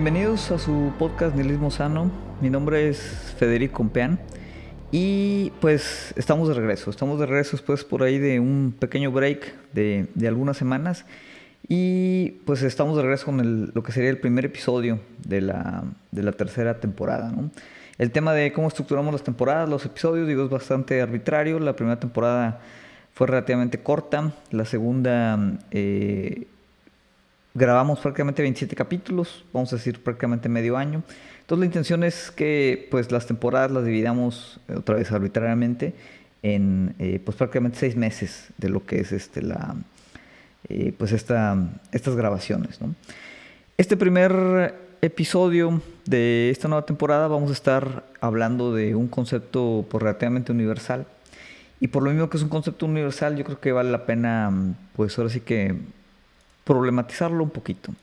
Bienvenidos a su podcast Nihilismo Sano. Mi nombre es Federico Compeán y pues estamos de regreso. Estamos de regreso después por ahí de un pequeño break de, algunas semanas y pues estamos de regreso con lo que sería el primer episodio de la, tercera temporada. El tema de cómo estructuramos las temporadas, los episodios, digo, es bastante arbitrario. La primera temporada fue relativamente corta, la segunda... Eh, grabamos prácticamente 27 capítulos, vamos a decir prácticamente medio año. Entonces la intención es que pues las temporadas las dividamos eh, otra vez arbitrariamente en eh, pues prácticamente seis meses de lo que es este la eh, pues esta, estas grabaciones. Este primer episodio de esta nueva temporada vamos a estar hablando de un concepto pues, relativamente universal y por lo mismo que es un concepto universal yo creo que vale la pena pues ahora sí que problematizarlo un poquito,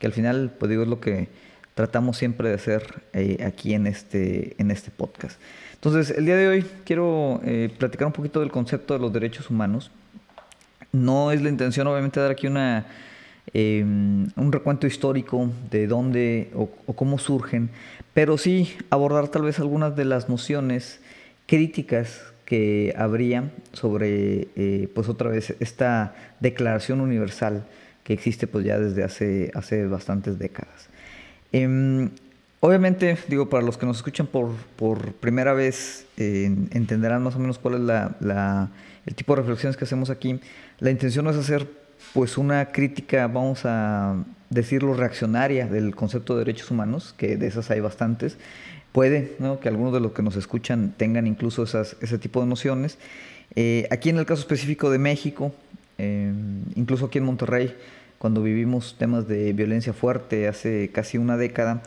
que al final, pues digo, es lo que tratamos siempre de hacer eh, aquí en este, en este podcast. Entonces, el día de hoy quiero eh, platicar un poquito del concepto de los derechos humanos. No es la intención, obviamente, dar aquí una, em, un recuento histórico de dónde o, cómo surgen, pero sí abordar tal vez algunas de las nociones críticas que habría sobre, eh, pues otra vez, esta Declaración Universal que existe pues ya desde hace, hace bastantes décadas. Em, obviamente, digo, para los que nos escuchan por, por primera vez, entenderán más o menos cuál es la, el tipo de reflexiones que hacemos aquí. La intención no es hacer pues una crítica, vamos a decirlo, reaccionaria del concepto de derechos humanos, que de esas hay bastantes. Puede ¿no? que algunos de los que nos escuchan tengan incluso esas, ese tipo de nociones. Eh, aquí en el caso específico de México, em, incluso aquí en Monterrey, cuando vivimos temas de violencia fuerte hace casi una década,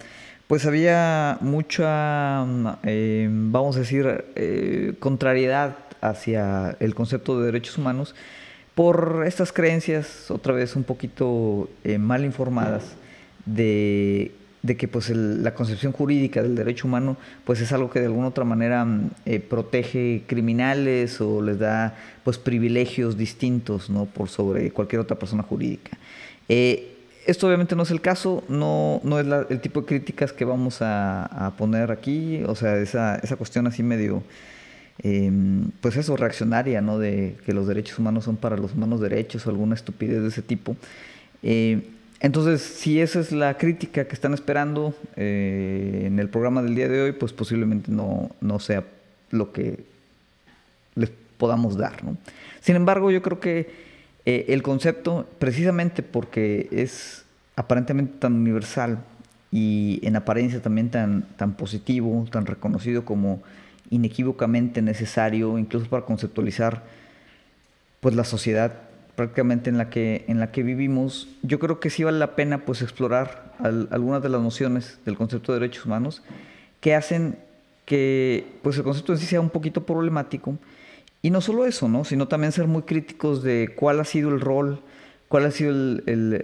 pues había mucha, eh, vamos a decir, eh, contrariedad hacia el concepto de derechos humanos por estas creencias, otra vez un poquito eh, mal informadas, de, que pues la concepción jurídica del derecho humano pues es algo que de alguna otra manera protege criminales o les da pues privilegios distintos ¿no? por sobre cualquier otra persona jurídica. Eh, esto obviamente no es el caso, no, no es el tipo de críticas que vamos a, poner aquí, o sea, esa, esa cuestión así medio, em, pues eso, reaccionaria, ¿no? De que los derechos humanos son para los humanos derechos o alguna estupidez de ese tipo. Eh, entonces, si esa es la crítica que están esperando eh, en el programa del día de hoy, pues posiblemente no, no sea lo que les podamos dar, ¿no? Sin embargo, yo creo que eh, el concepto, precisamente porque es aparentemente tan universal y en apariencia también tan, tan positivo, tan reconocido como inequívocamente necesario, incluso para conceptualizar pues la sociedad prácticamente en la que, en la que vivimos, yo creo que sí vale la pena pues explorar algunas de las nociones del concepto de derechos humanos que hacen que pues el concepto en sí sea un poquito problemático y no solo eso, ¿no? sino también ser muy críticos de cuál ha sido el rol, cuál ha sido el, el,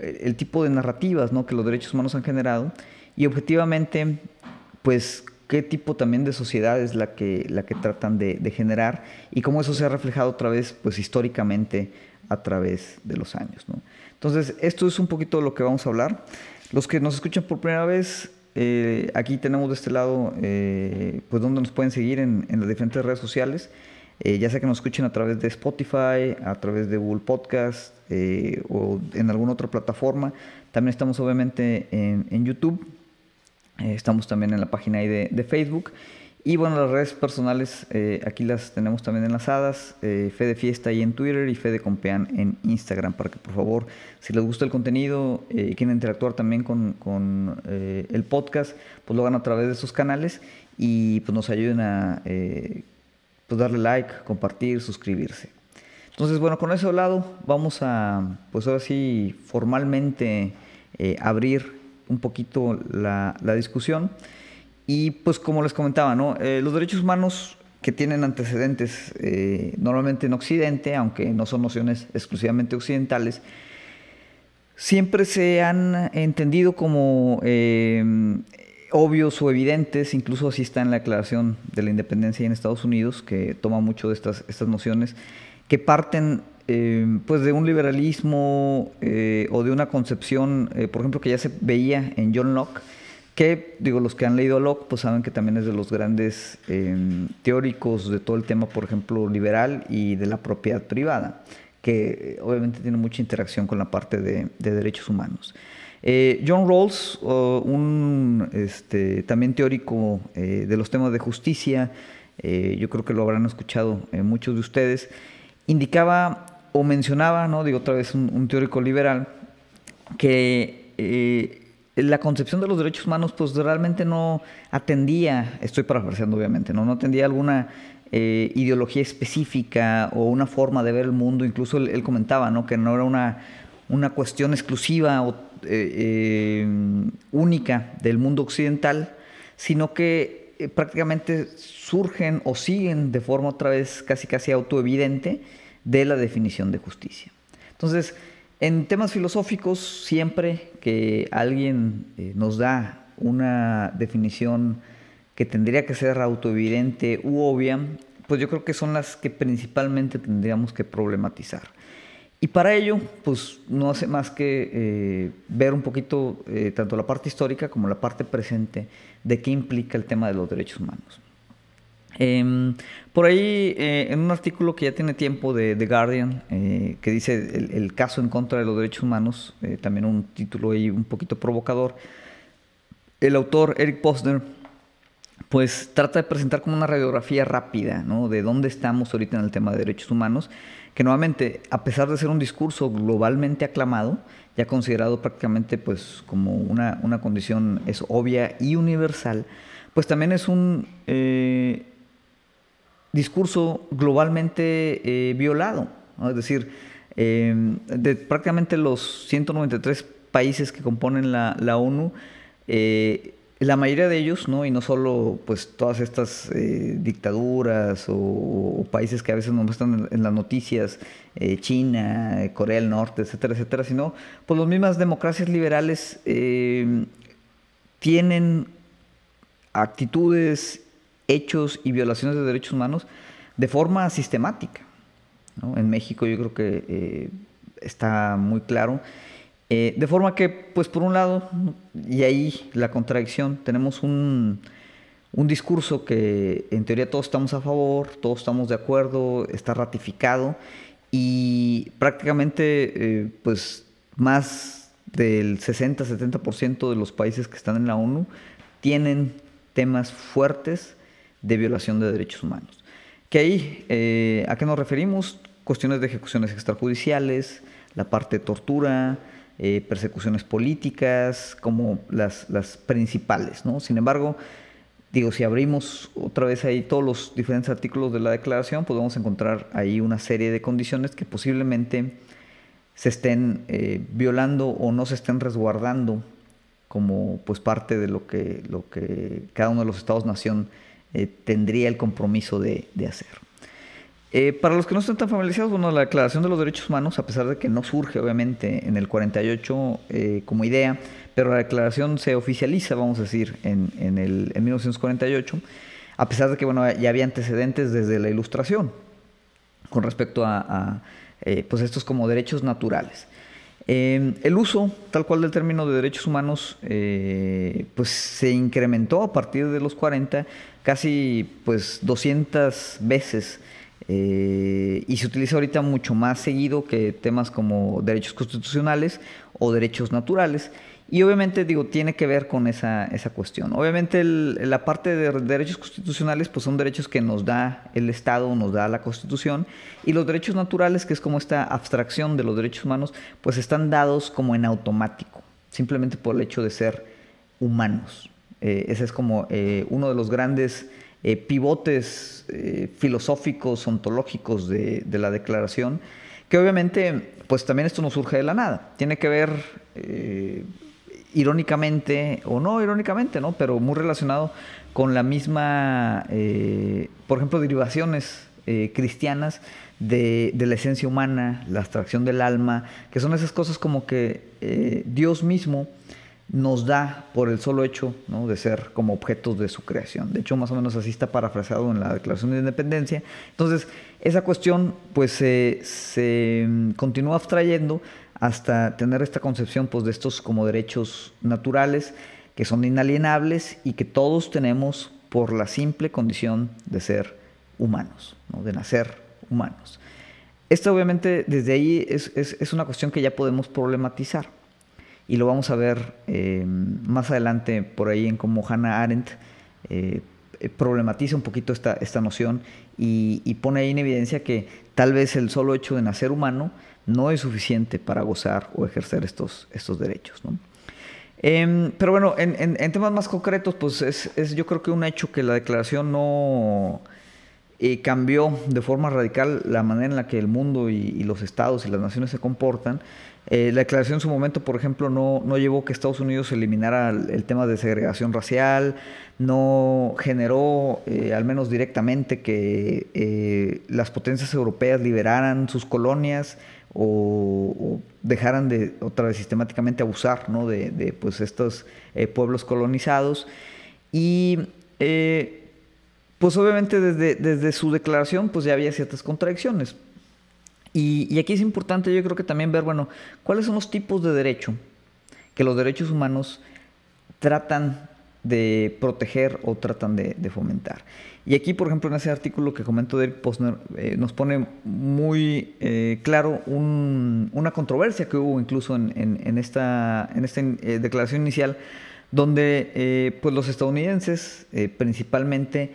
eh, tipo de narrativas ¿no? que los derechos humanos han generado y objetivamente, pues, qué tipo también de sociedad es la que, la que tratan de, de, generar y cómo eso se ha reflejado otra vez, pues, históricamente a través de los años. ¿no? Entonces, esto es un poquito de lo que vamos a hablar. Los que nos escuchan por primera vez, eh, aquí tenemos de este lado, eh, pues donde nos pueden seguir en, las diferentes redes sociales. Eh, ya sea que nos escuchen a través de Spotify, a través de Google Podcast o en alguna otra plataforma. También estamos obviamente en, YouTube. Estamos también en la página de, de Facebook. Y bueno, las redes personales eh, aquí las tenemos también enlazadas. Eh, Fede Fiesta ahí en Twitter y Fede Compean en Instagram. Para que por favor, si les gusta el contenido eh, y quieren interactuar también con, con el podcast, pues lo hagan a través de esos canales y pues nos ayuden a pues darle like, compartir, suscribirse. Entonces, bueno, con eso lado vamos a, pues ahora sí, formalmente abrir un poquito la, la discusión. Y pues como les comentaba, ¿no? Eh, los derechos humanos que tienen antecedentes eh, normalmente en Occidente, aunque no son nociones exclusivamente occidentales, siempre se han entendido como eh, obvios o evidentes, incluso así está en la Declaración de la Independencia en Estados Unidos, que toma mucho de estas, estas nociones, que parten eh, pues de un liberalismo eh, o de una concepción, eh, por ejemplo, que ya se veía en John Locke, que digo, los que han leído Locke, pues saben que también es de los grandes teóricos de todo el tema, por ejemplo, liberal y de la propiedad privada, que obviamente tiene mucha interacción con la parte de, derechos humanos. John Rawls, un este, también teórico de los temas de justicia, yo creo que lo habrán escuchado muchos de ustedes, indicaba o mencionaba, ¿no? digo otra vez un, teórico liberal, que eh, la concepción de los derechos humanos pues realmente no atendía, estoy parafraseando obviamente, no, no atendía alguna eh, ideología específica o una forma de ver el mundo, incluso él, comentaba ¿no? que no era una, una cuestión exclusiva o eh, única del mundo occidental, sino que prácticamente surgen o siguen de forma otra vez casi casi autoevidente de la definición de justicia. Entonces, en temas filosóficos, siempre que alguien eh, nos da una definición que tendría que ser autoevidente u obvia, pues yo creo que son las que principalmente tendríamos que problematizar. Y para ello, pues no hace más que eh, ver un poquito eh, tanto la parte histórica como la parte presente de qué implica el tema de los derechos humanos. Em, por ahí, eh, en un artículo que ya tiene tiempo de The Guardian, eh, que dice el, caso en contra de los derechos humanos, eh, también un título ahí un poquito provocador, el autor Eric Posner, pues trata de presentar como una radiografía rápida ¿no? de dónde estamos ahorita en el tema de derechos humanos, que nuevamente, a pesar de ser un discurso globalmente aclamado, ya considerado prácticamente pues como una, una condición es obvia y universal, pues también es un discurso globalmente eh, violado. Es decir, eh, de prácticamente los 193 países que componen la, ONU, eh, la mayoría de ellos, ¿no? y no solo pues, todas estas dictaduras o, países que a veces nos muestran en, las noticias, China, Corea del Norte, etcétera, etcétera, sino pues las mismas democracias liberales tienen actitudes hechos y violaciones de derechos humanos de forma sistemática. En México yo creo que eh, está muy claro. Eh, de forma que, pues por un lado, y ahí la contradicción, tenemos un, discurso que en teoría todos estamos a favor, todos estamos de acuerdo, está ratificado y prácticamente eh, pues más del 60-70% de los países que están en la ONU tienen temas fuertes de violación de derechos humanos. Que ahí, eh, ¿a qué nos referimos? Cuestiones de ejecuciones extrajudiciales, la parte de tortura, eh, persecuciones políticas, como las, las principales, ¿no? Sin embargo, digo, si abrimos otra vez ahí todos los diferentes artículos de la declaración, podemos encontrar ahí una serie de condiciones que posiblemente se estén eh, violando o no se estén resguardando como pues parte de lo que, lo que cada uno de los estados-nación eh, tendría el compromiso de, hacer. Eh, para los que no están tan familiarizados, bueno, la Declaración de los Derechos Humanos, a pesar de que no surge obviamente en el 48 eh, como idea, pero la declaración se oficializa, vamos a decir, en, el, 1948, a pesar de que bueno, ya había antecedentes desde la Ilustración con respecto a, pues estos como derechos naturales. El uso tal cual del término de derechos humanos pues se incrementó a partir de los 40 casi pues 200 veces eh, y se utiliza ahorita mucho más seguido que temas como derechos constitucionales o derechos naturales. Y obviamente, digo, tiene que ver con esa, esa cuestión. Obviamente la parte de derechos constitucionales pues son derechos que nos da el Estado, nos da la Constitución, y los derechos naturales, que es como esta abstracción de los derechos humanos, pues están dados como en automático, simplemente por el hecho de ser humanos. Eh, ese es como eh, uno de los grandes eh, pivotes filosóficos, ontológicos de, la declaración, que obviamente, pues también esto no surge de la nada. Tiene que ver irónicamente, o no irónicamente, ¿no? pero muy relacionado con la misma, por ejemplo, derivaciones cristianas de, la esencia humana, la abstracción del alma, que son esas cosas como que Dios mismo nos da por el solo hecho de ser como objetos de su creación. De hecho, más o menos así está parafraseado en la Declaración de Independencia. Entonces, esa cuestión pues se mm, continúa abstrayendo hasta tener esta concepción pues, de estos como derechos naturales que son inalienables y que todos tenemos por la simple condición de ser humanos, de nacer humanos. Esto obviamente desde ahí es, es una cuestión que ya podemos problematizar y lo vamos a ver eh, más adelante por ahí en cómo Hannah Arendt eh, problematiza un poquito esta, esta noción y, pone ahí en evidencia que tal vez el solo hecho de nacer humano no es suficiente para gozar o ejercer estos, estos derechos. Em, pero bueno, en, temas más concretos, pues es, yo creo que un hecho que la declaración no eh, cambió de forma radical la manera en la que el mundo y, y los estados y las naciones se comportan. Eh, la declaración en su momento, por ejemplo, no, no llevó que Estados Unidos eliminara el, tema de segregación racial, no generó, eh, al menos directamente, que eh, las potencias europeas liberaran sus colonias o, dejaran de otra vez sistemáticamente abusar ¿no? de, de, pues, estos pueblos colonizados. Y pues obviamente desde, desde su declaración pues ya había ciertas contradicciones. Y, aquí es importante yo creo que también ver, bueno, cuáles son los tipos de derecho que los derechos humanos tratan de proteger o tratan de, fomentar. Y aquí, por ejemplo, en ese artículo que comentó Derek Posner, eh, nos pone muy eh, claro una controversia que hubo incluso en, esta, en esta eh, declaración inicial, donde pues los estadounidenses principalmente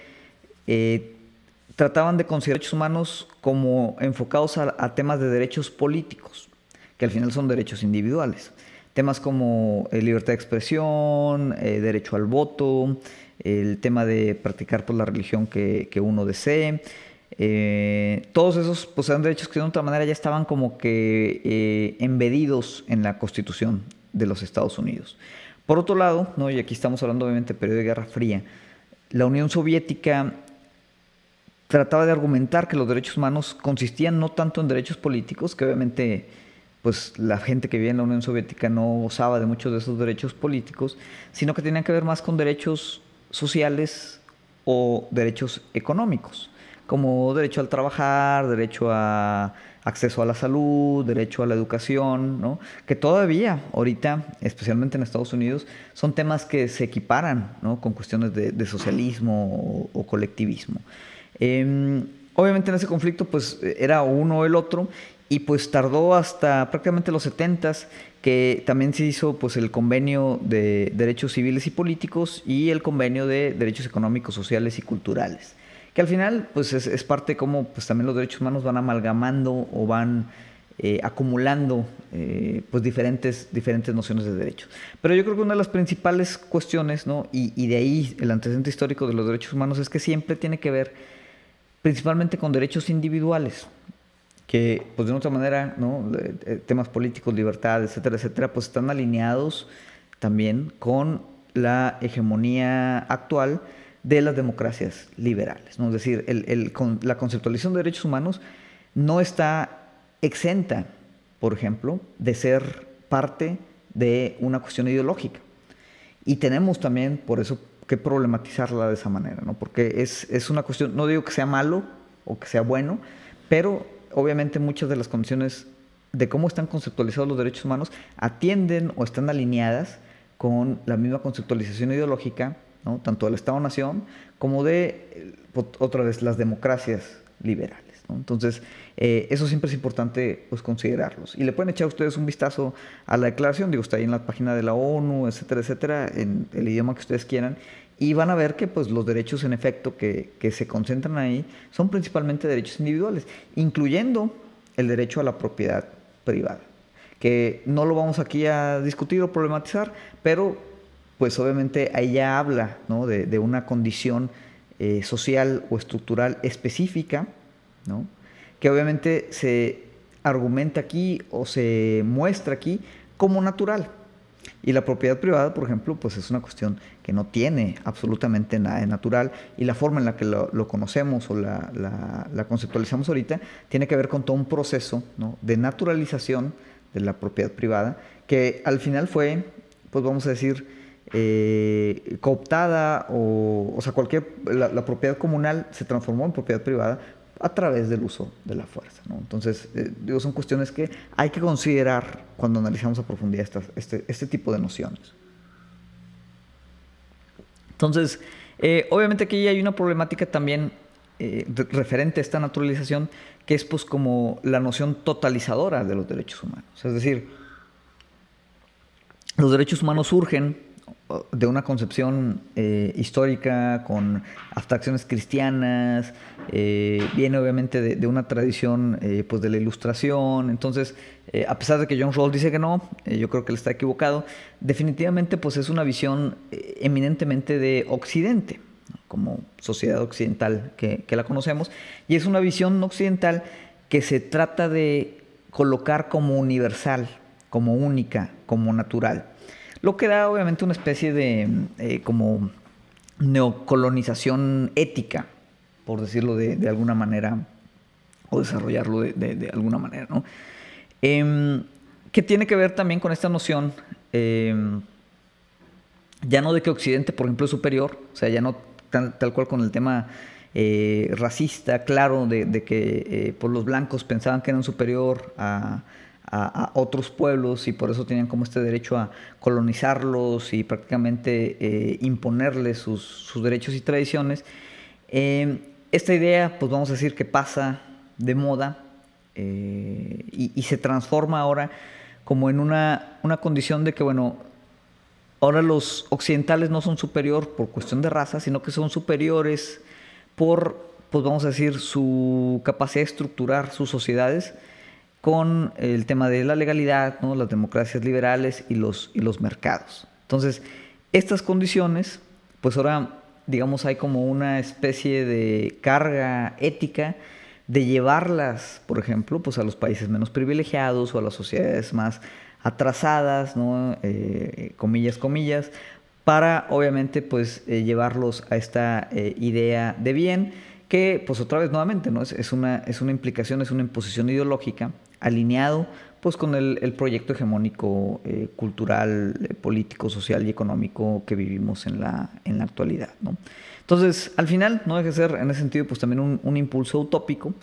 trataban de considerar derechos humanos como enfocados a, temas de derechos políticos, que al final son derechos individuales. Temas como eh, libertad de expresión, eh, derecho al voto, el tema de practicar pues, la religión que, uno desee. Eh, todos esos pues, eran derechos que de otra manera ya estaban como que embedidos en la constitución de los Estados Unidos. Por otro lado, ¿no? y aquí estamos hablando obviamente del periodo de Guerra Fría, la Unión Soviética trataba de argumentar que los derechos humanos consistían no tanto en derechos políticos, que obviamente pues la gente que vivía en la Unión Soviética no gozaba de muchos de esos derechos políticos, sino que tenían que ver más con derechos sociales o derechos económicos, como derecho al trabajar, derecho a acceso a la salud, derecho a la educación, ¿no? que todavía ahorita, especialmente en Estados Unidos, son temas que se equiparan ¿no? con cuestiones de, socialismo o colectivismo. Em, obviamente en ese conflicto pues era uno o el otro y pues tardó hasta prácticamente los 70 que también se hizo pues el convenio de derechos civiles y políticos y el convenio de derechos económicos, sociales y culturales. Que al final pues es, parte como pues también los derechos humanos van amalgamando o van eh, acumulando eh, pues diferentes, diferentes nociones de derechos. Pero yo creo que una de las principales cuestiones, ¿no? y de ahí el antecedente histórico de los derechos humanos es que siempre tiene que ver principalmente con derechos individuales, que pues de otra manera, ¿no? temas políticos, libertad, etcétera, etcétera, pues están alineados también con la hegemonía actual de las democracias liberales. Es decir, el, la conceptualización de derechos humanos no está exenta, por ejemplo, de ser parte de una cuestión ideológica. Y tenemos también, por eso que problematizarla de esa manera, ¿no? Porque es, es una cuestión, no digo que sea malo o que sea bueno, pero obviamente muchas de las condiciones de cómo están conceptualizados los derechos humanos atienden o están alineadas con la misma conceptualización ideológica, ¿no? tanto del Estado-Nación como de, otra vez, las democracias liberales. Entonces, eh, eso siempre es importante pues, considerarlos. Y le pueden echar ustedes un vistazo a la declaración, digo, está ahí en la página de la ONU, etcétera, etcétera, en el idioma que ustedes quieran, y van a ver que pues, los derechos en efecto que, que se concentran ahí son principalmente derechos individuales, incluyendo el derecho a la propiedad privada, que no lo vamos aquí a discutir o problematizar, pero pues obviamente ahí ya habla ¿no? de, de, una condición eh, social o estructural específica, ¿no? que obviamente se argumenta aquí o se muestra aquí como natural. Y la propiedad privada, por ejemplo, pues es una cuestión que no tiene absolutamente nada de natural y la forma en la que lo, conocemos o la, conceptualizamos ahorita tiene que ver con todo un proceso de naturalización de la propiedad privada que al final fue pues vamos a decir, eh, cooptada o, o sea, cualquier, la, propiedad comunal se transformó en propiedad privada a través del uso de la fuerza. Entonces, eh, son cuestiones que hay que considerar cuando analizamos a profundidad este, este tipo de nociones. Entonces, eh, obviamente aquí hay una problemática también eh, referente a esta naturalización, que es pues como la noción totalizadora de los derechos humanos. Es decir, los derechos humanos surgen de una concepción eh, histórica con abstracciones cristianas, eh, viene obviamente de, una tradición eh, pues de la ilustración, entonces a pesar de que John Rawls dice que no, yo creo que él está equivocado, definitivamente pues es una visión eminentemente de Occidente, como sociedad occidental que, que la conocemos, y es una visión occidental que se trata de colocar como universal, como única, como natural. Lo que da obviamente una especie de eh, como neocolonización ética, por decirlo de, alguna manera, o desarrollarlo de, alguna manera, ¿no? Em, que tiene que ver también con esta noción, em, ya no de que Occidente, por ejemplo, es superior, o sea, ya no tal, cual con el tema eh, racista, claro, de, que eh, por los blancos pensaban que eran superior a, a, otros pueblos y por eso tenían como este derecho a colonizarlos y prácticamente eh, imponerles sus, derechos y tradiciones. Eh, esta idea, pues vamos a decir que pasa de moda eh, y, se transforma ahora como en una, una condición de que, bueno, ahora los occidentales no son superior por cuestión de raza, sino que son superiores por, pues vamos a decir, su capacidad de estructurar sus sociedades con el tema de la legalidad, ¿no? las democracias liberales y los, y los mercados. Entonces, estas condiciones, pues ahora, digamos, hay como una especie de carga ética de llevarlas, por ejemplo, pues a los países menos privilegiados o a las sociedades más atrasadas, ¿no? Eh, comillas, comillas, para obviamente pues eh, llevarlos a esta eh, idea de bien que pues otra vez nuevamente ¿no? es, una, es una implicación, es una imposición ideológica alineado pues con el, proyecto hegemónico eh, cultural, eh, político, social y económico que vivimos en la, en la actualidad. ¿no? Entonces, al final, no deja de ser en ese sentido pues también un, impulso utópico.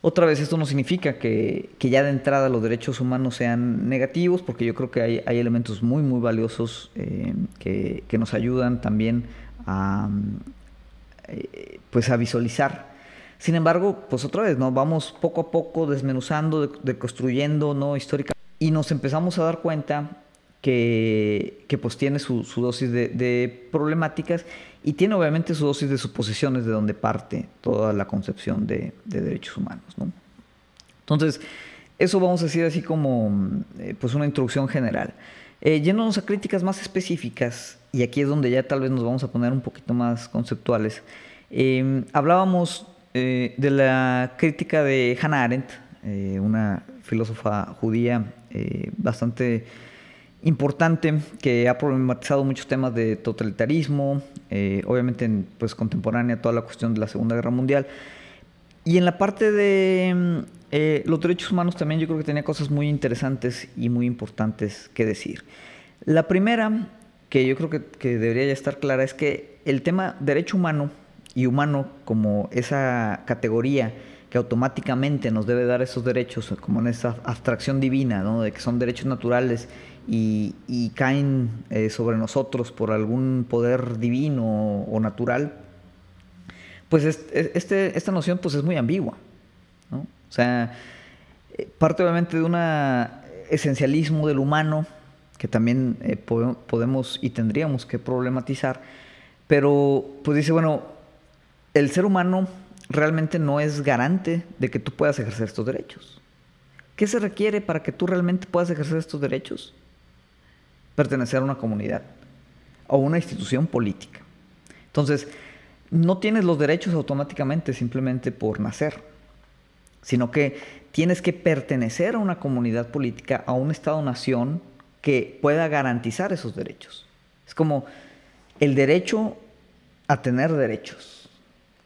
Otra vez, esto no significa que, ya de entrada los derechos humanos sean negativos, porque yo creo que hay, hay elementos muy, muy valiosos eh, que, que, nos ayudan también a, pues a visualizar sin embargo, pues otra vez, ¿no? Vamos poco a poco desmenuzando, deconstruyendo, ¿no? Histórica. Y nos empezamos a dar cuenta que, que pues tiene su, dosis de, problemáticas y tiene obviamente su dosis de suposiciones de donde parte toda la concepción de, derechos humanos, ¿no? Entonces, eso vamos a decir así como eh, pues una introducción general. Eh, yéndonos a críticas más específicas, y aquí es donde ya tal vez nos vamos a poner un poquito más conceptuales, eh, hablábamos eh, de la crítica de Hannah Arendt, eh, una filósofa judía eh, bastante importante que ha problematizado muchos temas de totalitarismo, obviamente pues contemporánea toda la cuestión de la Segunda Guerra Mundial. Y en la parte de los derechos humanos también yo creo que tenía cosas muy interesantes y muy importantes que decir. La primera, que yo creo que, que debería ya estar clara, es que el tema derecho humano y humano como esa categoría que automáticamente nos debe dar esos derechos, como en esa abstracción divina, de que son derechos naturales y, caen eh, sobre nosotros por algún poder divino o, natural, pues este, esta noción pues es muy ambigua. O sea, eh, parte obviamente de un esencialismo del humano que también eh, podemos y tendríamos que problematizar, pero pues dice, bueno, el ser humano realmente no es garante de que tú puedas ejercer estos derechos. ¿Qué se requiere para que tú realmente puedas ejercer estos derechos? Pertenecer a una comunidad o una institución política. Entonces, no tienes los derechos automáticamente simplemente por nacer, sino que tienes que pertenecer a una comunidad política, a un Estado-nación que pueda garantizar esos derechos. Es como el derecho a tener derechos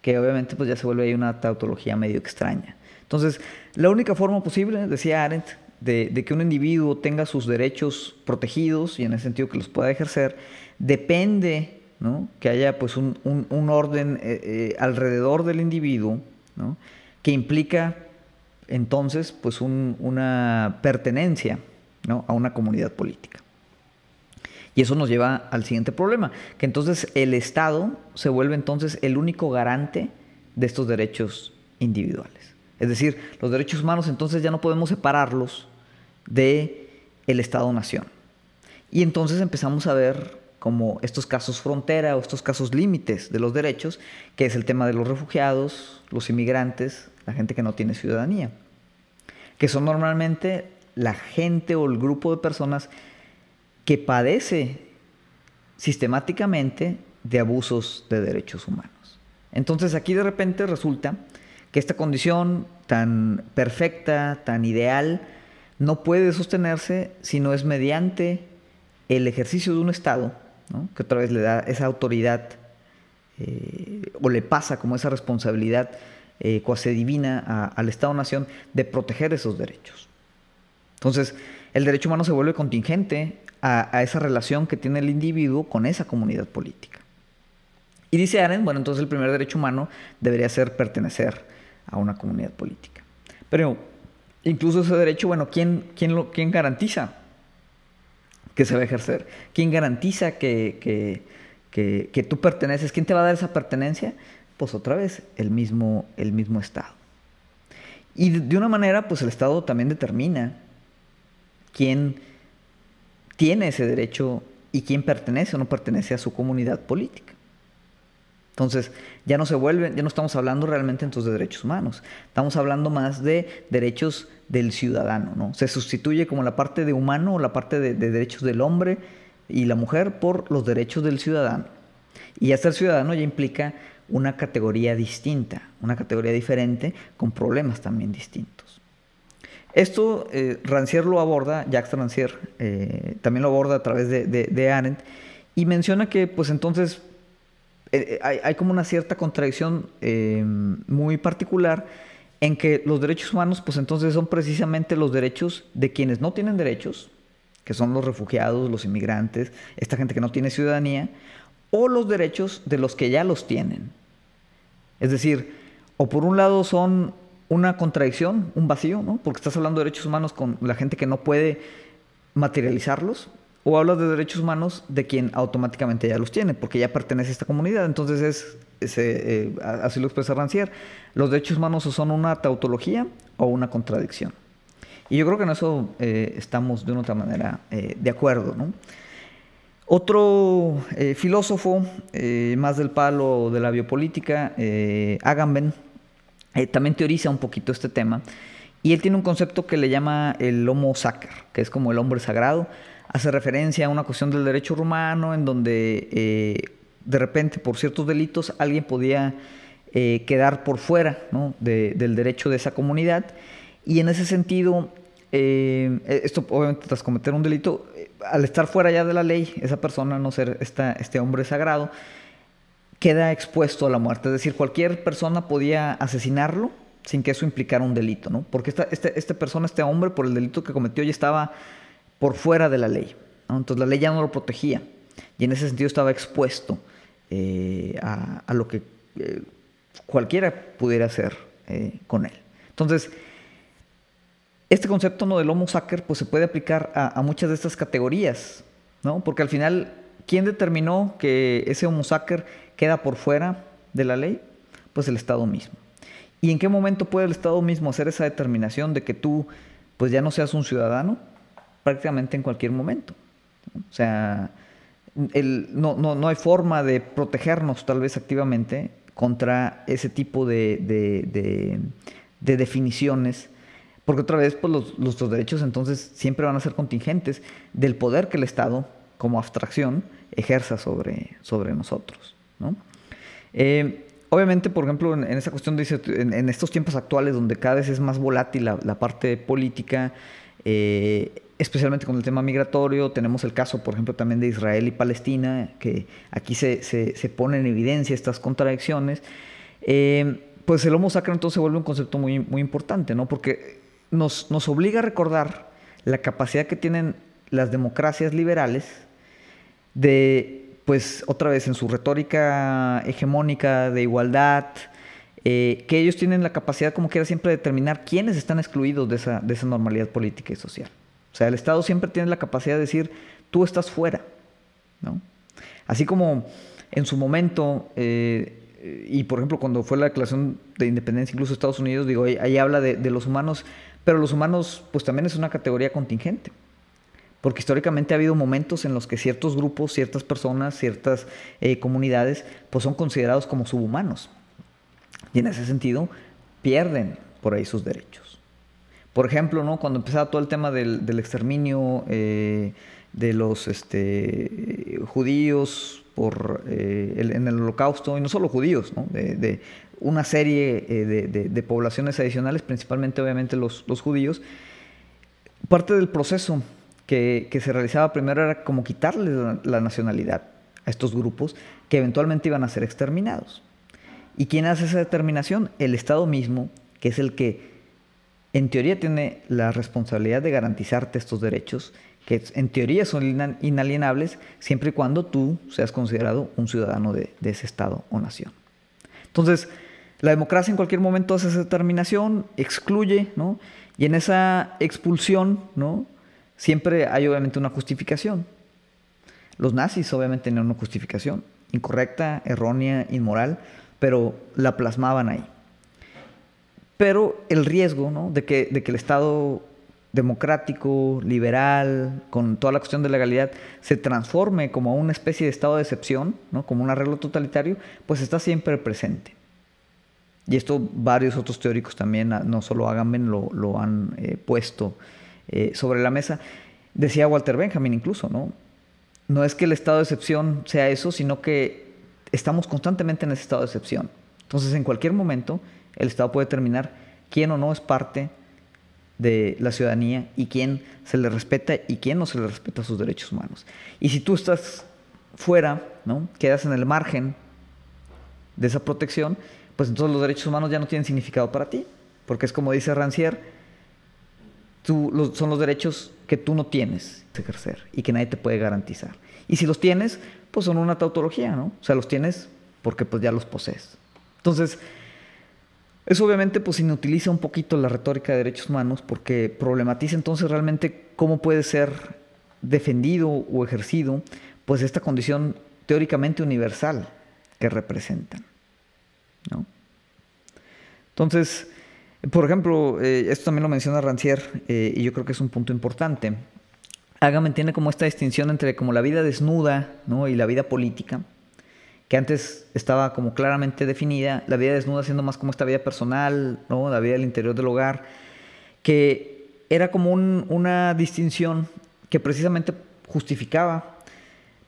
que obviamente pues ya se vuelve ahí una tautología medio extraña. Entonces, la única forma posible, decía Arendt, de, que un individuo tenga sus derechos protegidos y en ese sentido que los pueda ejercer, depende que haya pues un, orden eh, eh, alrededor del individuo que implica entonces pues una pertenencia a una comunidad política. Y eso nos lleva al siguiente problema, que entonces el Estado se vuelve entonces el único garante de estos derechos individuales. Es decir, los derechos humanos entonces ya no podemos separarlos de el Estado-nación. Y entonces empezamos a ver como estos casos frontera o estos casos límites de los derechos, que es el tema de los refugiados, los inmigrantes, la gente que no tiene ciudadanía, que son normalmente la gente o el grupo de personas que padece sistemáticamente de abusos de derechos humanos. Entonces aquí de repente resulta que esta condición tan perfecta, tan ideal, no puede sostenerse si no es mediante el ejercicio de un Estado, que otra vez le da esa autoridad eh, o le pasa como esa responsabilidad eh, cuasi divina al Estado-Nación de proteger esos derechos. Entonces, el derecho humano se vuelve contingente a, esa relación que tiene el individuo con esa comunidad política. Y dice Arendt, bueno, entonces el primer derecho humano debería ser pertenecer a una comunidad política. Pero incluso ese derecho, bueno, ¿quién, quién, lo, quién garantiza que se va a ejercer? ¿Quién garantiza que, que, tú perteneces? ¿Quién te va a dar esa pertenencia? Pues otra vez, el mismo, el mismo Estado. Y de una manera, pues el Estado también determina quién tiene ese derecho y quién pertenece o no pertenece a su comunidad política. Entonces, ya no se vuelve, ya no estamos hablando realmente entonces de derechos humanos, estamos hablando más de derechos del ciudadano, ¿no? Se sustituye como la parte de humano o la parte de, derechos del hombre y la mujer por los derechos del ciudadano. Y ya ser ciudadano ya implica una categoría distinta, una categoría diferente con problemas también distintos. Esto eh, Rancière lo aborda, Jacques Rancière eh, también lo aborda a través de, Arendt y menciona que pues entonces eh, hay, hay, como una cierta contradicción muy particular en que los derechos humanos pues entonces son precisamente los derechos de quienes no tienen derechos, que son los refugiados, los inmigrantes, esta gente que no tiene ciudadanía, o los derechos de los que ya los tienen. Es decir, o por un lado son una contradicción, un vacío, ¿no? Porque estás hablando de derechos humanos con la gente que no puede materializarlos, o hablas de derechos humanos de quien automáticamente ya los tiene, porque ya pertenece a esta comunidad. Entonces es, eh, así lo expresa Rancière, los derechos humanos son una tautología o una contradicción. Y yo creo que en eso eh, estamos de una otra manera eh, de acuerdo, ¿no? Otro filósofo más del palo de la biopolítica, Agamben, eh, también teoriza un poquito este tema. Y él tiene un concepto que le llama el homo sacer, que es como el hombre sagrado. Hace referencia a una cuestión del derecho romano en donde eh, de repente por ciertos delitos alguien podía eh, quedar por fuera del derecho de esa comunidad. Y en ese sentido, esto obviamente tras cometer un delito, al estar fuera ya de la ley, esa persona, no ser esta, este hombre sagrado, queda expuesto a la muerte. Es decir, cualquier persona podía asesinarlo sin que eso implicara un delito, ¿no? Porque esta, este, esta persona, este hombre, por el delito que cometió, ya estaba por fuera de la ley. Entonces la ley ya no lo protegía. Y en ese sentido estaba expuesto eh, a, lo que eh, cualquiera pudiera hacer eh, con él. Entonces, este concepto ¿no? del homo sacer pues, se puede aplicar a, a, muchas de estas categorías, ¿no? Porque al final, ¿quién determinó que ese homo sacer queda por fuera de la ley? Pues el Estado mismo. ¿Y en qué momento puede el Estado mismo hacer esa determinación de que tú pues ya no seas un ciudadano? Prácticamente en cualquier momento. O sea, no, no, hay forma de protegernos tal vez activamente contra ese tipo de, definiciones, porque otra vez pues, los, nuestros derechos entonces siempre van a ser contingentes del poder que el Estado, como abstracción, ejerza sobre, sobre nosotros. Eh, obviamente, por ejemplo, en, esa cuestión, dice, en, estos tiempos actuales donde cada vez es más volátil la, parte política, eh, especialmente con el tema migratorio, tenemos el caso, por ejemplo, también de Israel y Palestina, que aquí se, se, pone en evidencia estas contradicciones. Eh, pues el homo sacro entonces se vuelve un concepto muy, muy importante, ¿no? Porque nos, nos obliga a recordar la capacidad que tienen las democracias liberales de, pues otra vez en su retórica hegemónica de igualdad, eh, que ellos tienen la capacidad, como quiera, siempre de determinar quiénes están excluidos de esa, de esa normalidad política y social. O sea, el Estado siempre tiene la capacidad de decir, tú estás fuera. ¿no? Así como en su momento, eh, y por ejemplo cuando fue la declaración de independencia incluso Estados Unidos, digo, ahí, habla de, de, los humanos, pero los humanos pues también es una categoría contingente. Porque históricamente ha habido momentos en los que ciertos grupos, ciertas personas, ciertas eh, comunidades, pues son considerados como subhumanos. Y en ese sentido, pierden por ahí sus derechos. Por ejemplo, ¿no? cuando empezaba todo el tema del, exterminio eh, de los este, judíos por, eh, en el holocausto, y no solo judíos, de, una serie de, poblaciones adicionales, principalmente obviamente los, los judíos, parte del proceso que, se realizaba primero era como quitarle la, nacionalidad a estos grupos que eventualmente iban a ser exterminados. ¿Y quién hace esa determinación? El Estado mismo, que es el que en teoría tiene la responsabilidad de garantizarte estos derechos, que en teoría son inalienables siempre y cuando tú seas considerado un ciudadano de, de ese Estado o nación. Entonces, la democracia en cualquier momento hace esa determinación, excluye, ¿no? Y en esa expulsión, ¿no? Siempre hay obviamente una justificación. Los nazis obviamente tenían una justificación, incorrecta, errónea, inmoral, pero la plasmaban ahí. Pero el riesgo de, que, de que el Estado democrático, liberal, con toda la cuestión de legalidad, se transforme como una especie de estado de excepción, ¿no? como un arreglo totalitario, pues está siempre presente. Y esto varios otros teóricos también, no solo Agamben, lo, lo han eh, puesto eh, sobre la mesa. Decía Walter Benjamin incluso, ¿no? No es que el estado de excepción sea eso, sino que estamos constantemente en ese estado de excepción. Entonces, en cualquier momento, el Estado puede determinar quién o no es parte de la ciudadanía y quién se le respeta y quién no se le respeta sus derechos humanos. Y si tú estás fuera, ¿no? quedas en el margen de esa protección, pues entonces los derechos humanos ya no tienen significado para ti, porque es como dice Rancière, son los derechos que tú no tienes que ejercer y que nadie te puede garantizar. Y si los tienes, pues son una tautología, ¿no? O sea, los tienes porque pues ya los posees. Entonces, eso obviamente pues inutiliza un poquito la retórica de derechos humanos porque problematiza entonces realmente cómo puede ser defendido o ejercido pues esta condición teóricamente universal que representan. ¿no? Entonces, por ejemplo, eh, esto también lo menciona Rancière eh, y yo creo que es un punto importante. Agamben tiene como esta distinción entre como la vida desnuda ¿no? y la vida política, que antes estaba como claramente definida, la vida desnuda siendo más como esta vida personal, ¿no? la vida del interior del hogar, que era como una distinción que precisamente justificaba,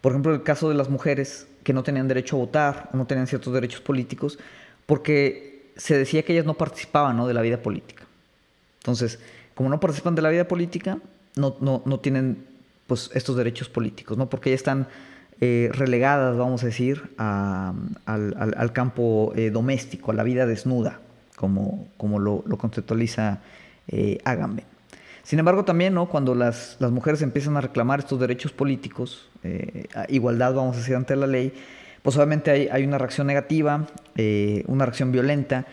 por ejemplo, el caso de las mujeres que no tenían derecho a votar o no tenían ciertos derechos políticos, porque se decía que ellas no participaban ¿no? de la vida política. Entonces, como no participan de la vida política, no, no, no tienen pues, estos derechos políticos, ¿no? porque ellas están eh, relegadas, vamos a decir, al, al, campo eh, doméstico, a la vida desnuda, como, como lo, conceptualiza eh. Sin embargo, también ¿no? cuando las, las, mujeres empiezan a reclamar estos derechos políticos, eh, igualdad, vamos a decir, ante la ley, pues obviamente hay, una reacción negativa, eh, una reacción violenta.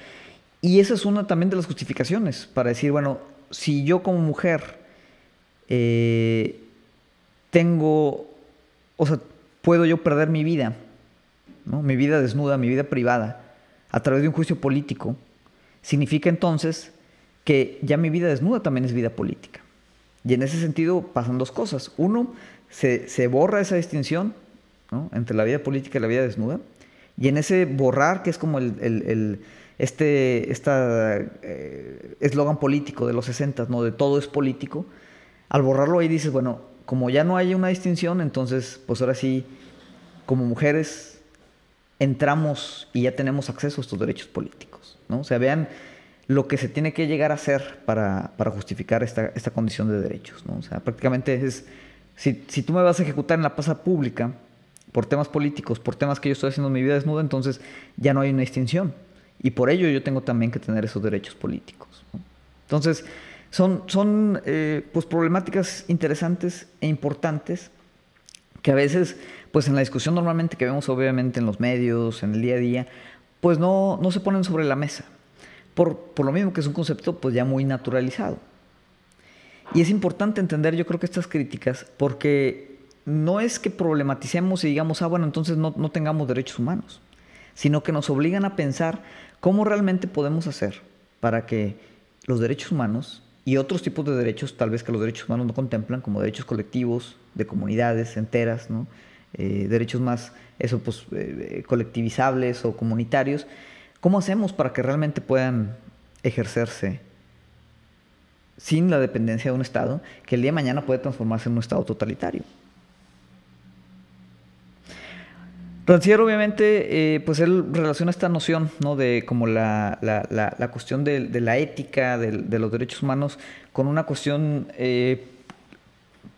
Y esa es una también de las justificaciones para decir, bueno, si yo como mujer eh, tengo, o sea, puedo yo perder mi vida, mi vida desnuda, mi vida privada, a través de un juicio político, significa entonces que ya mi vida desnuda también es vida política. Y en ese sentido pasan dos cosas. Uno, se, se borra esa distinción entre la vida política y la vida desnuda. Y en ese borrar, que es como el, este eh, eslogan político de los 60, ¿no? de todo es político, al borrarlo ahí dices, bueno, como ya no hay una distinción, entonces, pues ahora sí, como mujeres, entramos y ya tenemos acceso a estos derechos políticos. ¿no? O sea, vean lo que se tiene que llegar a hacer para, justificar esta, esta, condición de derechos. ¿no? O sea, prácticamente es, si, si tú me vas a ejecutar en la plaza pública, por temas políticos, por temas que yo estoy haciendo en mi vida desnuda, entonces ya no hay una distinción. Y por ello yo tengo también que tener esos derechos políticos. Entonces, Son, son eh, pues problemáticas interesantes e importantes que a veces, pues en la discusión normalmente que vemos obviamente en los medios, en el día a día, pues no, no se ponen sobre la mesa. Por, por lo mismo que es un concepto pues ya muy naturalizado. Y es importante entender yo creo que estas críticas porque no es que problematicemos y digamos, ah, bueno, entonces no, no tengamos derechos humanos, sino que nos obligan a pensar cómo realmente podemos hacer para que los derechos humanos y otros tipos de derechos, tal vez que los derechos humanos no contemplan, como derechos colectivos, de comunidades enteras, ¿no? Eh, derechos más eso, pues, eh, colectivizables o comunitarios, ¿cómo hacemos para que realmente puedan ejercerse sin la dependencia de un Estado que el día de mañana puede transformarse en un Estado totalitario? Rancière, obviamente, eh, pues él relaciona esta noción, ¿no? De como la, cuestión de, la ética, de, los derechos humanos, con una cuestión eh,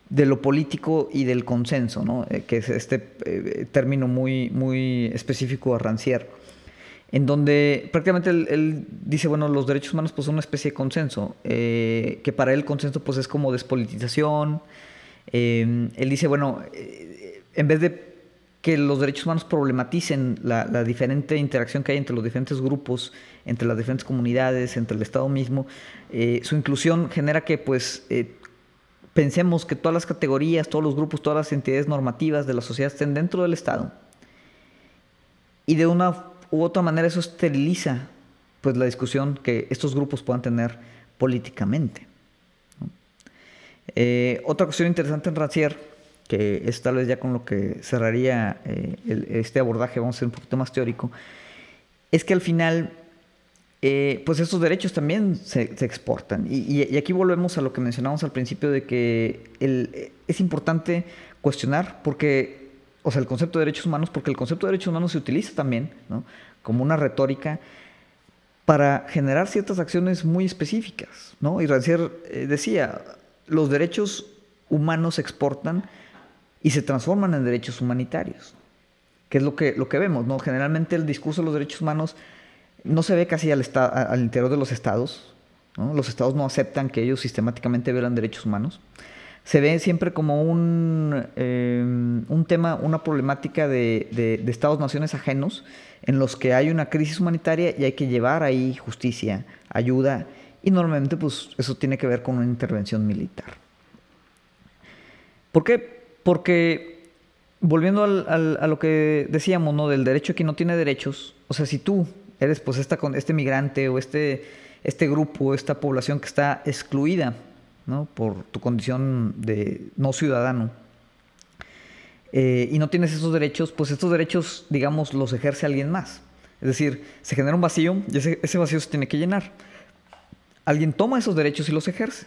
de lo político y del consenso, ¿no? Eh, que es este término muy, muy específico a Rancière, en donde prácticamente él, dice, bueno, los derechos humanos pues son una especie de consenso, que para él el consenso pues es como despolitización, él dice, bueno, en vez de que los derechos humanos problematicen la, diferente interacción que hay entre los diferentes grupos, entre las diferentes comunidades, entre el Estado mismo. Eh, su inclusión genera que pues eh, pensemos que todas las categorías, todos los grupos, todas las entidades normativas de la sociedad estén dentro del Estado. Y de una u otra manera eso esteriliza pues la discusión que estos grupos puedan tener políticamente. Eh, otra cuestión interesante en Rancière que es tal vez ya con lo que cerraría eh, este abordaje, vamos a ser un poquito más teórico, es que al final, eh, pues estos derechos también se, exportan. Y, aquí volvemos a lo que mencionamos al principio de que el, es importante cuestionar porque, o sea, el concepto de derechos humanos, porque el concepto de derechos humanos se utiliza también como una retórica para generar ciertas acciones muy específicas, ¿no? Y Rancière eh, decía, los derechos humanos se exportan y se transforman en derechos humanitarios, que es lo que, lo que vemos. ¿no? Generalmente el discurso de los derechos humanos no se ve casi al, al interior de los estados. Los estados no aceptan que ellos sistemáticamente violan derechos humanos. Se ve siempre como un, eh, un tema, una problemática de, de estados-naciones ajenos en los que hay una crisis humanitaria y hay que llevar ahí justicia, ayuda, y normalmente pues eso tiene que ver con una intervención militar. ¿Por qué? Porque, volviendo a lo que decíamos, ¿no? Del derecho que no tiene derechos, o sea, si tú eres pues esta, este migrante o este, este grupo, esta población que está excluida, ¿no? Por tu condición de no ciudadano, eh, y no tienes esos derechos, pues estos derechos, digamos, los ejerce alguien más. Es decir, se genera un vacío y ese, ese, vacío se tiene que llenar. Alguien toma esos derechos y los ejerce.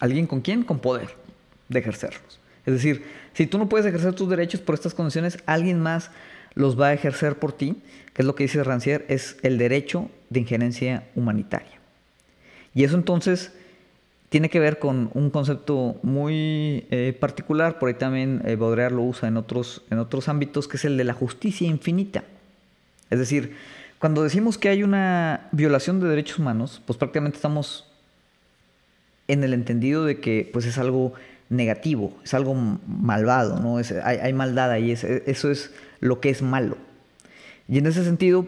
¿Alguien con quién? Con poder de ejercerlos. Es decir, si tú no puedes ejercer tus derechos por estas condiciones, alguien más los va a ejercer por ti, que es lo que dice Rancière, es el derecho de injerencia humanitaria. Y eso entonces tiene que ver con un concepto muy eh, particular, por ahí también eh, Baudrillard lo usa en otros, en otros ámbitos, que es el de la justicia infinita. Es decir, cuando decimos que hay una violación de derechos humanos, pues prácticamente estamos en el entendido de que pues es algo negativo, es algo malvado, ¿no? hay, maldad ahí, eso es lo que es malo. Y en ese sentido,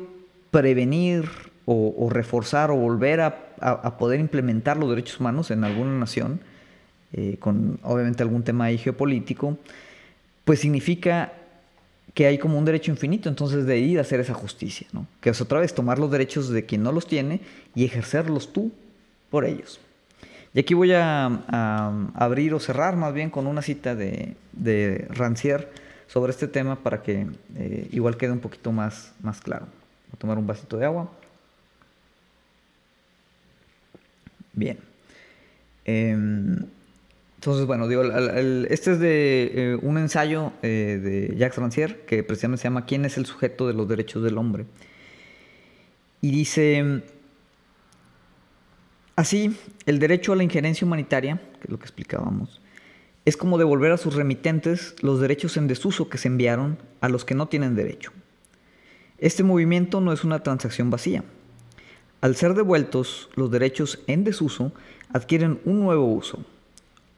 prevenir o, reforzar o volver a, poder implementar los derechos humanos en alguna nación, eh, con obviamente algún tema ahí geopolítico, pues significa que hay como un derecho infinito, entonces de ir a hacer esa justicia, ¿no? que es otra vez tomar los derechos de quien no los tiene y ejercerlos tú por ellos. Y aquí voy a, abrir o cerrar más bien con una cita de, de Rancière sobre este tema para que eh, igual quede un poquito más, más claro. Voy a tomar un vasito de agua. Bien. Em, entonces, bueno, digo, este es de eh, un ensayo eh, de Jacques Rancière que precisamente se llama ¿Quién es el sujeto de los derechos del hombre? Y dice Así, el derecho a la injerencia humanitaria, que es lo que explicábamos, es como devolver a sus remitentes los derechos en desuso que se enviaron a los que no tienen derecho. Este movimiento no es una transacción vacía. Al ser devueltos, los derechos en desuso adquieren un nuevo uso,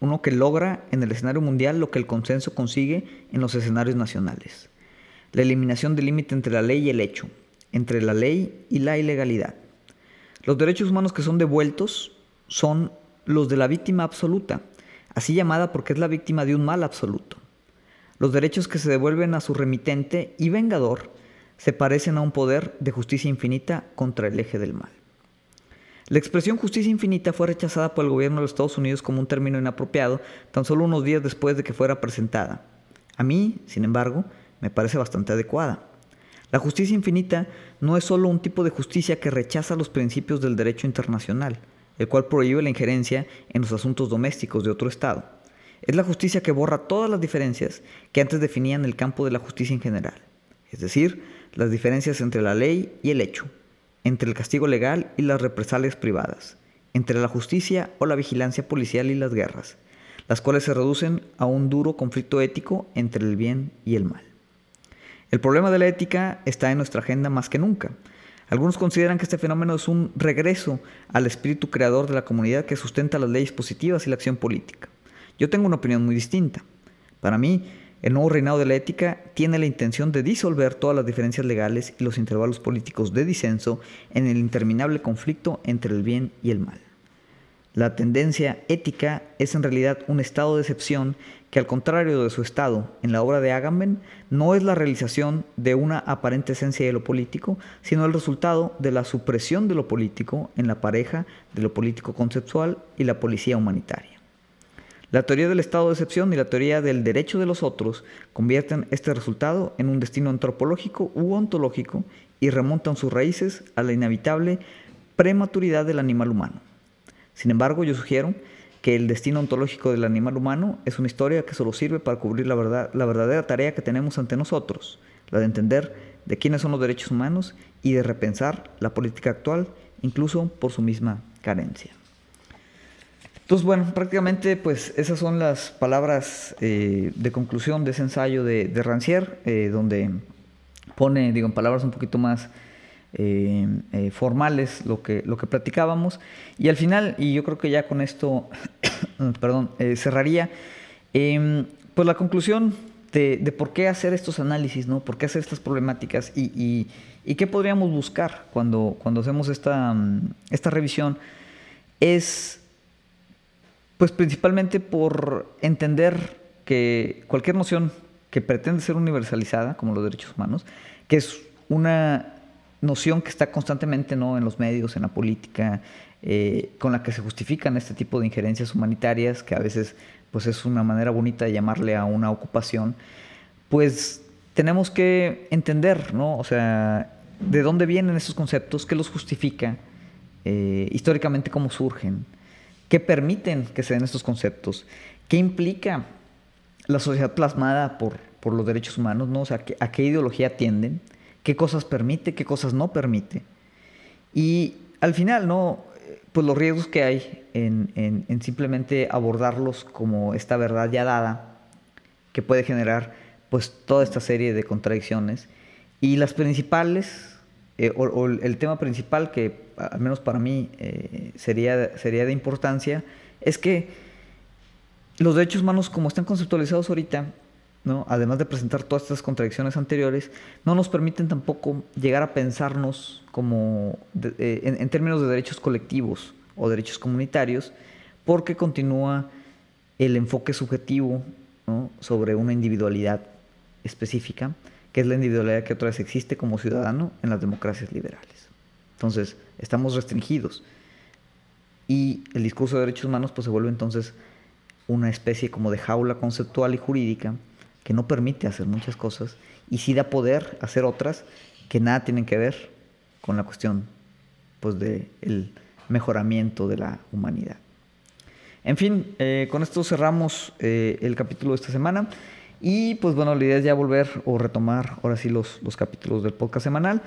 uno que logra en el escenario mundial lo que el consenso consigue en los escenarios nacionales. La eliminación del límite entre la ley y el hecho, entre la ley y la ilegalidad. Los derechos humanos que son devueltos son los de la víctima absoluta, así llamada porque es la víctima de un mal absoluto. Los derechos que se devuelven a su remitente y vengador se parecen a un poder de justicia infinita contra el eje del mal. La expresión justicia infinita fue rechazada por el gobierno de los Estados Unidos como un término inapropiado tan solo unos días después de que fuera presentada. A mí, sin embargo, me parece bastante adecuada. La justicia infinita no es solo un tipo de justicia que rechaza los principios del derecho internacional, el cual prohíbe la injerencia en los asuntos domésticos de otro Estado. Es la justicia que borra todas las diferencias que antes definían el campo de la justicia en general, es decir, las diferencias entre la ley y el hecho, entre el castigo legal y las represalias privadas, entre la justicia o la vigilancia policial y las guerras, las cuales se reducen a un duro conflicto ético entre el bien y el mal. El problema de la ética está en nuestra agenda más que nunca, algunos consideran que este fenómeno es un regreso al espíritu creador de la comunidad que sustenta las leyes positivas y la acción política. Yo tengo una opinión muy distinta. Para mí, el nuevo reinado de la ética tiene la intención de disolver todas las diferencias legales y los intervalos políticos de disenso en el interminable conflicto entre el bien y el mal. La tendencia ética es en realidad un estado de excepción que al contrario de su estado en la obra de Agamben, no es la realización de una aparente esencia de lo político, sino el resultado de la supresión de lo político en la pareja de lo político conceptual y la policía humanitaria. La teoría del estado de excepción y la teoría del derecho de los otros convierten este resultado en un destino antropológico u ontológico y remontan sus raíces a la inevitable prematuridad del animal humano. Sin embargo, yo sugiero que el destino ontológico del animal humano es una historia que solo sirve para cubrir la, verdad, la verdadera tarea que tenemos ante nosotros, la de entender de quiénes son los derechos humanos y de repensar la política actual, incluso por su misma carencia. Entonces, bueno, prácticamente pues esas son las palabras eh, de conclusión de ese ensayo de, Rancière, eh, donde pone, digo, en palabras un poquito más eh, eh, formales lo que, lo que platicábamos. Y al final, y yo creo que ya con esto, perdón, eh, cerraría, em, pues la conclusión de, por qué hacer estos análisis, ¿no? ¿Por qué hacer estas problemáticas? Y, y, qué podríamos buscar cuando, cuando hacemos esta, mm, esta revisión es, pues principalmente por entender que cualquier noción que pretende ser universalizada, como los derechos humanos, que es una noción que está constantemente ¿no? en los medios, en la política, eh, con la que se justifican este tipo de injerencias humanitarias, que a veces pues es una manera bonita de llamarle a una ocupación, pues tenemos que entender, ¿no? O sea, de dónde vienen esos conceptos, qué los justifica, eh, históricamente cómo surgen, qué permiten que se den estos conceptos, qué implica la sociedad plasmada por, por los derechos humanos, ¿no? O sea, a qué ideología tienden qué cosas permite, qué cosas no permite. Y al final, ¿no? Pues los riesgos que hay en, simplemente abordarlos como esta verdad ya dada, que puede generar pues toda esta serie de contradicciones. Y las principales, eh, o, el tema principal que al menos para mí eh, sería, sería de importancia, es que los derechos humanos como están conceptualizados ahorita además de presentar todas estas contradicciones anteriores, no nos permiten tampoco llegar a pensarnos como eh, en, términos de derechos colectivos o derechos comunitarios, porque continúa el enfoque subjetivo sobre una individualidad específica, que es la individualidad que otra vez existe como ciudadano en las democracias liberales. Entonces, estamos restringidos. Y el discurso de derechos humanos pues, se vuelve entonces una especie como de jaula conceptual y jurídica que no permite hacer muchas cosas y sí da poder hacer otras que nada tienen que ver con la cuestión pues de el mejoramiento de la humanidad. En fin, eh, con esto cerramos eh, el capítulo de esta semana y pues bueno, la idea es ya volver o retomar ahora sí los, los capítulos del podcast semanal.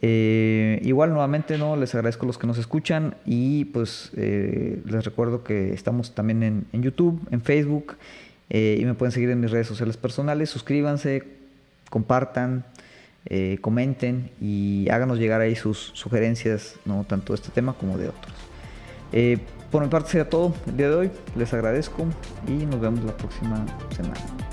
Eh, igual nuevamente no les agradezco a los que nos escuchan y pues les recuerdo que estamos también en YouTube, en Facebook eh, y me pueden seguir en mis redes sociales personales. Suscríbanse, compartan, eh, comenten y háganos llegar ahí sus sugerencias, ¿no? tanto de este tema como de otros. Eh, por mi parte sería todo el día de hoy. Les agradezco y nos vemos la próxima semana.